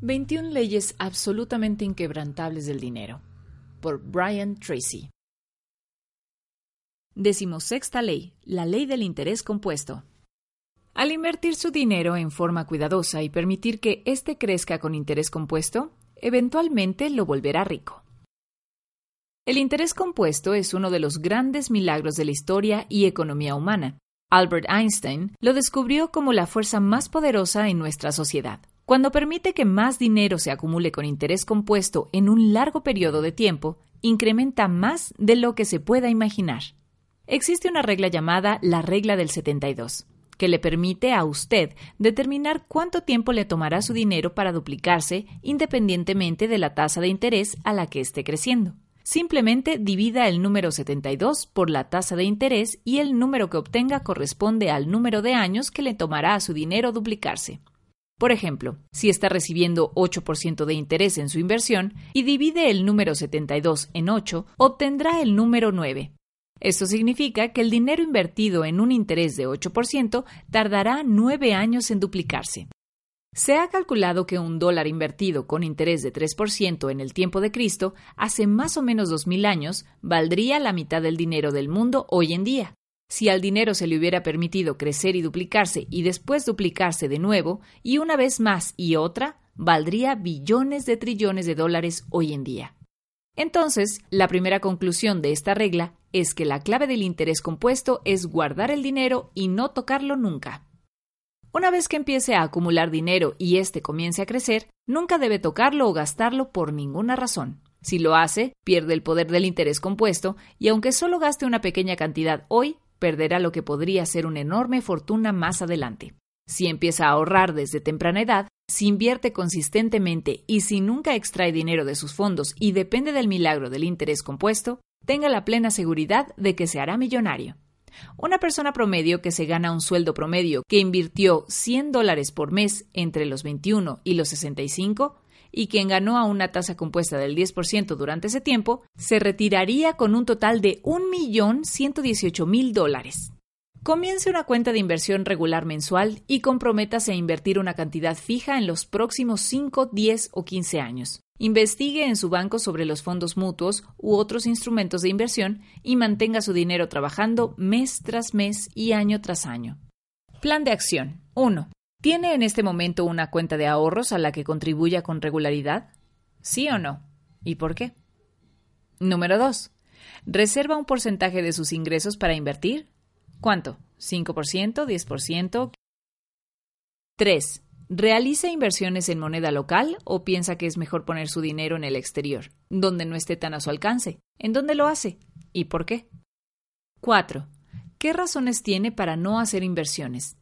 21 leyes absolutamente inquebrantables del dinero. Por Brian Tracy. Decimosexta ley, la ley del interés compuesto. Al invertir su dinero en forma cuidadosa y permitir que éste crezca con interés compuesto, eventualmente lo volverá rico. El interés compuesto es uno de los grandes milagros de la historia y economía humana. Albert Einstein lo descubrió como la fuerza más poderosa en nuestra sociedad. Cuando permite que más dinero se acumule con interés compuesto en un largo periodo de tiempo, incrementa más de lo que se pueda imaginar. Existe una regla llamada la regla del 72, que le permite a usted determinar cuánto tiempo le tomará su dinero para duplicarse independientemente de la tasa de interés a la que esté creciendo. Simplemente divida el número 72 por la tasa de interés y el número que obtenga corresponde al número de años que le tomará a su dinero duplicarse. Por ejemplo, si está recibiendo 8% de interés en su inversión y divide el número 72 en 8, obtendrá el número 9. Esto significa que el dinero invertido en un interés de 8% tardará 9 años en duplicarse. Se ha calculado que un dólar invertido con interés de 3% en el tiempo de Cristo, hace más o menos 2.000 años, valdría la mitad del dinero del mundo hoy en día. Si al dinero se le hubiera permitido crecer y duplicarse y después duplicarse de nuevo, y una vez más y otra, valdría billones de trillones de dólares hoy en día. Entonces, la primera conclusión de esta regla es que la clave del interés compuesto es guardar el dinero y no tocarlo nunca. Una vez que empiece a acumular dinero y éste comience a crecer, nunca debe tocarlo o gastarlo por ninguna razón. Si lo hace, pierde el poder del interés compuesto y aunque solo gaste una pequeña cantidad hoy, perderá lo que podría ser una enorme fortuna más adelante. Si empieza a ahorrar desde temprana edad, si invierte consistentemente y si nunca extrae dinero de sus fondos y depende del milagro del interés compuesto, tenga la plena seguridad de que se hará millonario. Una persona promedio que se gana un sueldo promedio que invirtió 100 dólares por mes entre los 21 y los 65 y quien ganó a una tasa compuesta del 10% durante ese tiempo, se retiraría con un total de 1.118.000 dólares. Comience una cuenta de inversión regular mensual y comprométase a invertir una cantidad fija en los próximos 5, 10 o 15 años. Investigue en su banco sobre los fondos mutuos u otros instrumentos de inversión y mantenga su dinero trabajando mes tras mes y año tras año. Plan de acción 1. ¿Tiene en este momento una cuenta de ahorros a la que contribuya con regularidad? ¿Sí o no? ¿Y por qué? Número 2. ¿Reserva un porcentaje de sus ingresos para invertir? ¿Cuánto? ¿5%? ¿10%? 3. ¿Realiza inversiones en moneda local o piensa que es mejor poner su dinero en el exterior, donde no esté tan a su alcance? ¿En dónde lo hace? ¿Y por qué? 4. ¿Qué razones tiene para no hacer inversiones?